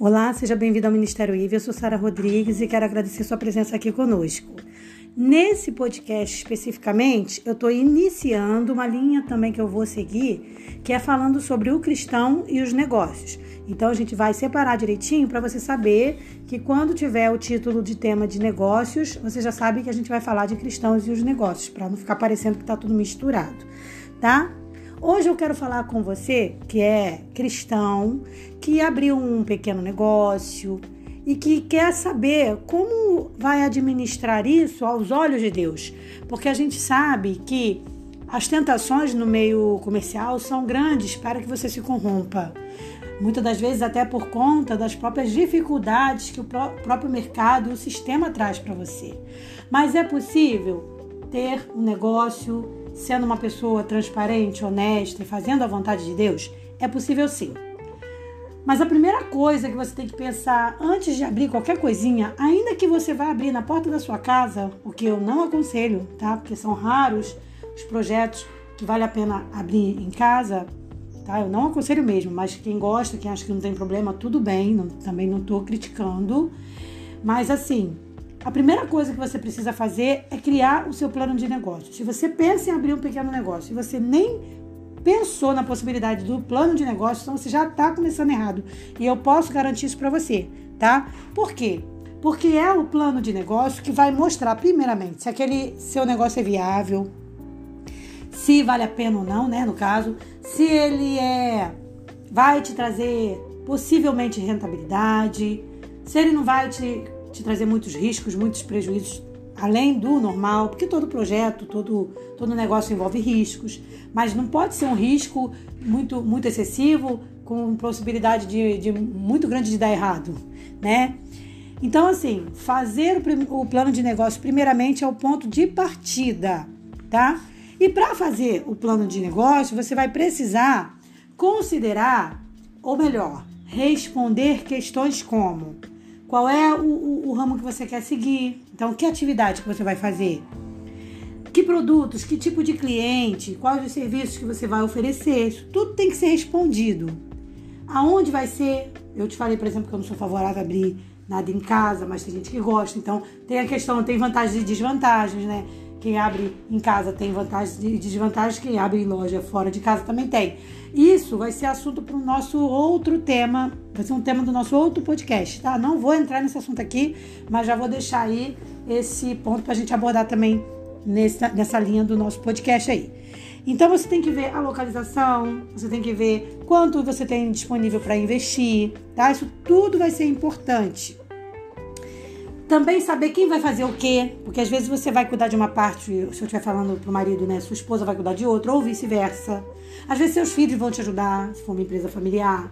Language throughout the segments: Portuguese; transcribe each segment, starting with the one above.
Olá, seja bem-vindo ao Ministério IVE. Eu sou Sara Rodrigues e quero agradecer sua presença aqui conosco. Nesse podcast especificamente, eu estou iniciando uma linha também que eu vou seguir, que é falando sobre o cristão e os negócios. Então a gente vai separar direitinho para você saber que quando tiver o título de tema de negócios, você já sabe que a gente vai falar de cristãos e os negócios, para não ficar parecendo que está tudo misturado, tá? Hoje eu quero falar com você que é cristão, que abriu um pequeno negócio e que quer saber como vai administrar isso aos olhos de Deus. Porque a gente sabe que as tentações no meio comercial são grandes para que você se corrompa. Muitas das vezes, até por conta das próprias dificuldades que o próprio mercado e o sistema traz para você. Mas é possível ter um negócio sendo uma pessoa transparente, honesta e fazendo a vontade de Deus? É possível sim. Mas a primeira coisa que você tem que pensar antes de abrir qualquer coisinha, ainda que você vá abrir na porta da sua casa, o que eu não aconselho, tá? Porque são raros os projetos que vale a pena abrir em casa, tá? Eu não aconselho mesmo, mas quem gosta, quem acha que não tem problema, tudo bem, não, também não estou criticando. Mas assim, a primeira coisa que você precisa fazer é criar o seu plano de negócio. Se você pensa em abrir um pequeno negócio e você nem pensou na possibilidade do plano de negócio, então você já está começando errado. E eu posso garantir isso para você, tá? Por quê? Porque é o plano de negócio que vai mostrar, primeiramente, se aquele seu negócio é viável, se vale a pena ou não, né? No caso, se ele é vai te trazer possivelmente rentabilidade, se ele não vai te te trazer muitos riscos, muitos prejuízos além do normal, porque todo projeto, todo, todo negócio envolve riscos, mas não pode ser um risco muito, muito excessivo, com possibilidade de, de muito grande de dar errado, né? Então, assim, fazer o, o plano de negócio, primeiramente, é o ponto de partida, tá? E para fazer o plano de negócio, você vai precisar considerar, ou melhor, responder questões como qual é o, o, o ramo que você quer seguir? Então, que atividade que você vai fazer? Que produtos, que tipo de cliente, quais os serviços que você vai oferecer? Isso tudo tem que ser respondido. Aonde vai ser? Eu te falei, por exemplo, que eu não sou favorável a abrir nada em casa, mas tem gente que gosta. Então, tem a questão, tem vantagens e desvantagens, né? Quem abre em casa tem vantagens e desvantagens, quem abre em loja fora de casa também tem. Isso vai ser assunto para o nosso outro tema, vai ser um tema do nosso outro podcast, tá? Não vou entrar nesse assunto aqui, mas já vou deixar aí esse ponto para a gente abordar também nessa, nessa linha do nosso podcast aí. Então você tem que ver a localização, você tem que ver quanto você tem disponível para investir, tá? Isso tudo vai ser importante. Também saber quem vai fazer o quê, porque às vezes você vai cuidar de uma parte, se eu estiver falando pro marido, né? Sua esposa vai cuidar de outra, ou vice-versa. Às vezes seus filhos vão te ajudar, se for uma empresa familiar.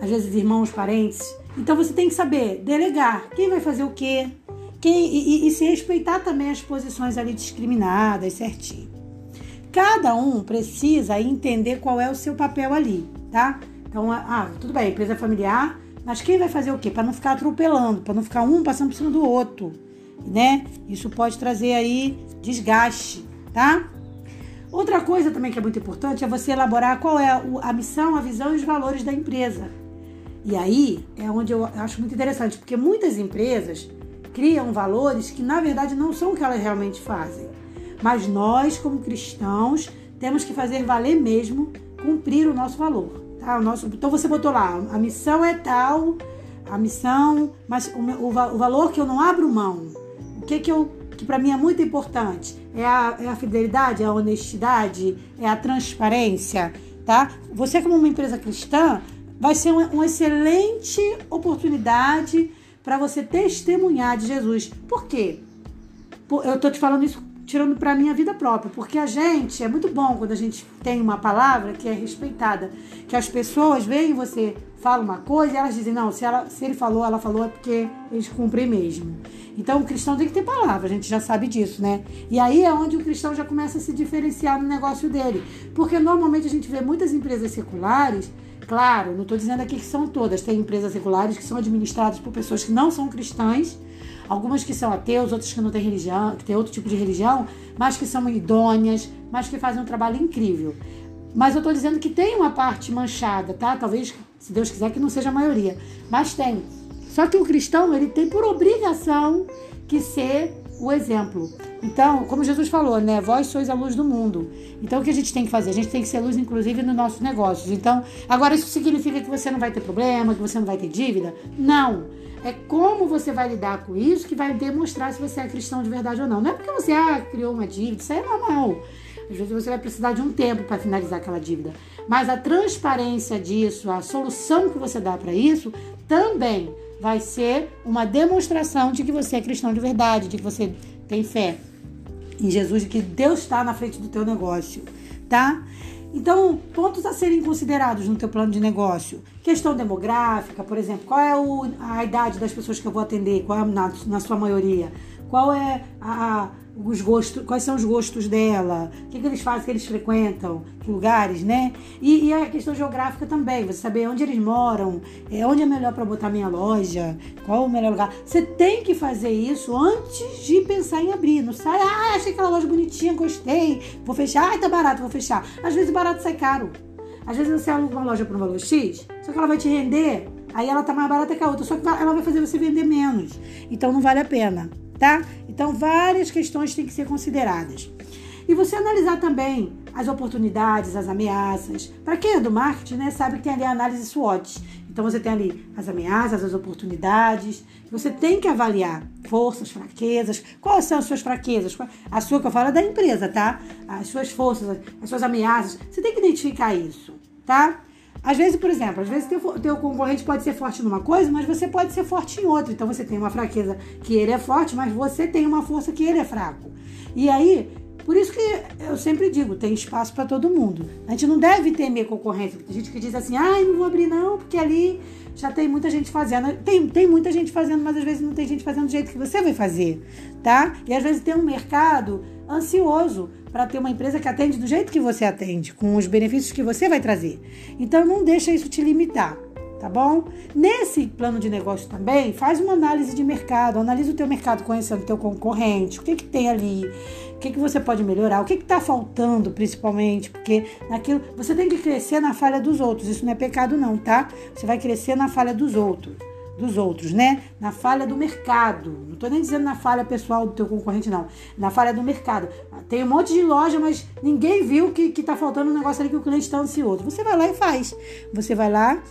Às vezes irmãos, parentes. Então você tem que saber delegar quem vai fazer o quê, quem, e, e, e se respeitar também as posições ali discriminadas, certinho. Cada um precisa entender qual é o seu papel ali, tá? Então, ah, tudo bem, empresa familiar, mas quem vai fazer o quê? Para não ficar atropelando, para não ficar um passando por cima do outro, né? Isso pode trazer aí desgaste, tá? Outra coisa também que é muito importante é você elaborar qual é a missão, a visão e os valores da empresa. E aí é onde eu acho muito interessante, porque muitas empresas criam valores que na verdade não são o que elas realmente fazem. Mas nós, como cristãos, temos que fazer valer mesmo cumprir o nosso valor. Tá? O nosso, então você botou lá, a missão é tal, a missão, mas o, o, o valor que eu não abro mão, o que que eu que para mim é muito importante é a, é a fidelidade, é a honestidade, é a transparência, tá? Você como uma empresa cristã vai ser uma, uma excelente oportunidade para você testemunhar de Jesus. Por quê? Eu tô te falando isso tirando para minha vida própria, porque a gente é muito bom quando a gente tem uma palavra que é respeitada, que as pessoas veem você fala uma coisa e elas dizem não, se, ela, se ele falou, ela falou é porque eles cumprem mesmo. Então o cristão tem que ter palavra, a gente já sabe disso, né? E aí é onde o cristão já começa a se diferenciar no negócio dele, porque normalmente a gente vê muitas empresas seculares Claro, não estou dizendo aqui que são todas. Tem empresas seculares que são administradas por pessoas que não são cristãs algumas que são ateus, outras que não têm religião, que têm outro tipo de religião, mas que são idôneas, mas que fazem um trabalho incrível. Mas eu estou dizendo que tem uma parte manchada, tá? Talvez Se Deus quiser que não seja a maioria. Mas tem. Só que o cristão, ele tem por obrigação que ser o exemplo. Então, como Jesus falou, né? Vós sois a luz do mundo. Então, o que a gente tem que fazer? A gente tem que ser luz, inclusive, nos nossos negócios. Então, agora isso significa que você não vai ter problema, que você não vai ter dívida? Não. É como você vai lidar com isso que vai demonstrar se você é cristão de verdade ou não. Não é porque você ah, criou uma dívida, isso aí é normal. Às vezes você vai precisar de um tempo para finalizar aquela dívida. Mas a transparência disso, a solução que você dá para isso, também vai ser uma demonstração de que você é cristão de verdade, de que você tem fé em Jesus, de que Deus está na frente do teu negócio, tá? Então, pontos a serem considerados no teu plano de negócio. Questão demográfica, por exemplo, qual é a idade das pessoas que eu vou atender, qual é, na, na sua maioria? Qual é a, os gostos, quais são os gostos dela, o que, que eles fazem, que eles frequentam, que lugares, né? E, e, a questão geográfica também, você saber onde eles moram, é, onde é melhor para botar minha loja, qual o melhor lugar. Você tem que fazer isso antes de pensar em abrir. Não sai, ah, achei aquela loja bonitinha, gostei, vou fechar, ai, tá barato, vou fechar. Às vezes barato sai caro. Às vezes você aluga uma loja por um valor X, só que ela vai te render, aí ela tá mais barata que a outra, só que ela vai fazer você vender menos. Então não vale a pena tá? Então, várias questões têm que ser consideradas. E você analisar também as oportunidades, as ameaças. Para quem é do marketing, né, sabe que tem ali a análise SWOT. Então você tem ali as ameaças, as oportunidades. Você tem que avaliar forças, fraquezas. Quais são as suas fraquezas? A sua que eu falo é da empresa, tá? As suas forças, as suas ameaças. Você tem que identificar isso, tá? Às vezes, por exemplo, às vezes teu, teu concorrente pode ser forte numa coisa, mas você pode ser forte em outra. Então você tem uma fraqueza que ele é forte, mas você tem uma força que ele é fraco. E aí, por isso que eu sempre digo, tem espaço para todo mundo. A gente não deve temer concorrência. Tem gente que diz assim, ai, não vou abrir não, porque ali já tem muita gente fazendo. Tem, tem muita gente fazendo, mas às vezes não tem gente fazendo do jeito que você vai fazer, tá? E às vezes tem um mercado ansioso para ter uma empresa que atende do jeito que você atende, com os benefícios que você vai trazer. Então não deixa isso te limitar, tá bom? Nesse plano de negócio também, faz uma análise de mercado, analisa o teu mercado conhecendo o teu concorrente, o que que tem ali, o que que você pode melhorar, o que que está faltando principalmente, porque naquilo você tem que crescer na falha dos outros, isso não é pecado não, tá? Você vai crescer na falha dos outros dos outros, né? Na falha do mercado. Não estou nem dizendo na falha pessoal do teu concorrente, não. Na falha do mercado. Tem um monte de loja, mas ninguém viu que, que tá faltando um negócio ali que o cliente está ansioso. Você vai lá e faz. Você vai lá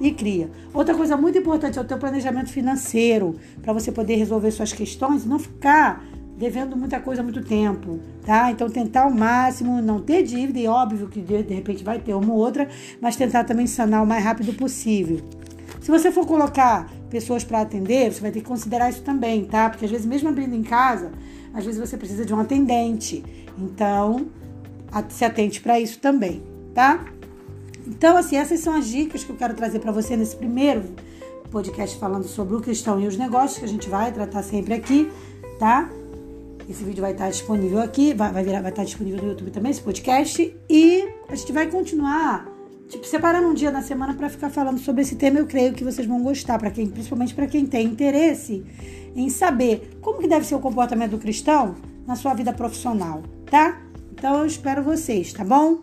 e cria. Outra coisa muito importante é o teu planejamento financeiro, para você poder resolver suas questões e não ficar devendo muita coisa há muito tempo, tá? Então tentar ao máximo não ter dívida, e óbvio que de, de repente vai ter uma ou outra, mas tentar também sanar o mais rápido possível. Se você for colocar pessoas para atender, você vai ter que considerar isso também, tá? Porque às vezes, mesmo abrindo em casa, às vezes você precisa de um atendente. Então, se atente para isso também, tá? Então, assim, essas são as dicas que eu quero trazer para você nesse primeiro podcast falando sobre o cristão e os negócios, que a gente vai tratar sempre aqui, tá? Esse vídeo vai estar disponível aqui, vai, virar, vai estar disponível no YouTube também, esse podcast. E a gente vai continuar tipo, separando um dia na semana para ficar falando sobre esse tema, eu creio que vocês vão gostar, para quem, principalmente para quem tem interesse em saber como que deve ser o comportamento do cristão na sua vida profissional, tá? Então eu espero vocês, tá bom?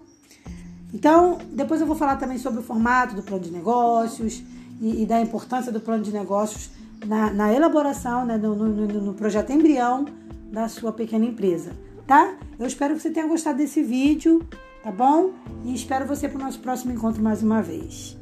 Então, depois eu vou falar também sobre o formato do plano de negócios e, e da importância do plano de negócios na, na elaboração, né, no, no, no projeto embrião da sua pequena empresa, tá? Eu espero que você tenha gostado desse vídeo tá bom? E espero você para o nosso próximo encontro mais uma vez,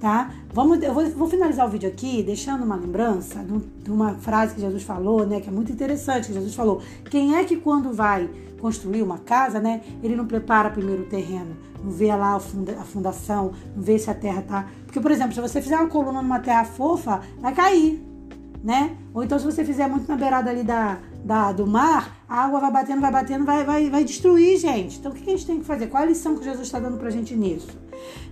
tá? Vamos, eu vou, vou finalizar o vídeo aqui deixando uma lembrança de uma frase que Jesus falou, né? Que é muito interessante, que Jesus falou. Quem é que quando vai construir uma casa, né? Ele não prepara primeiro o terreno, não vê lá a, funda, a fundação, não vê se a terra tá... Porque, por exemplo, se você fizer uma coluna numa terra fofa, vai cair, né? Ou então se você fizer muito na beirada ali da, da, do mar, a água vai batendo, vai batendo, vai, vai, vai destruir, gente. Então o que a gente tem que fazer? Qual a lição que Jesus está dando pra gente nisso?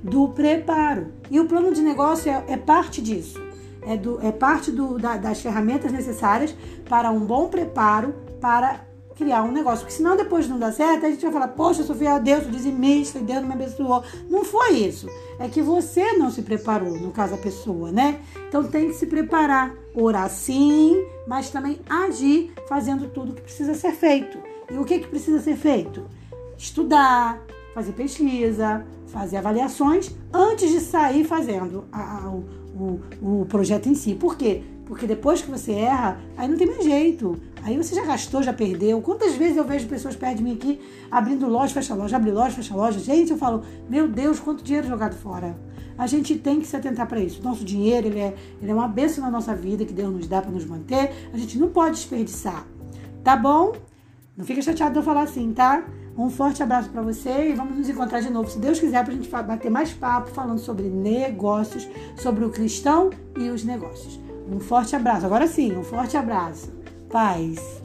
Do preparo. E o plano de negócio é, é parte disso. É, do, é parte do, da, das ferramentas necessárias para um bom preparo para criar um negócio. Porque senão depois não dá certo, a gente vai falar, poxa, eu sou fiel a Deus, eu dizimista, Deus me abençoou. Não foi isso. É que você não se preparou, no caso a pessoa, né? Então tem que se preparar. Orar sim, mas também agir fazendo tudo o que precisa ser feito. E o que, que precisa ser feito? Estudar, fazer pesquisa, fazer avaliações antes de sair fazendo a, a, o, o projeto em si. Por quê? Porque depois que você erra, aí não tem mais jeito. Aí você já gastou, já perdeu. Quantas vezes eu vejo pessoas perto de mim aqui abrindo loja, fecha loja, abre loja, fecha loja. Gente, eu falo, meu Deus, quanto dinheiro jogado fora. A gente tem que se atentar para isso. Nosso dinheiro, ele é, ele é uma bênção na nossa vida que Deus nos dá para nos manter. A gente não pode desperdiçar. Tá bom? Não fica chateado de eu falar assim, tá? Um forte abraço para você e vamos nos encontrar de novo, se Deus quiser, para a gente bater mais papo falando sobre negócios, sobre o cristão e os negócios. Um forte abraço. Agora sim, um forte abraço. Paz.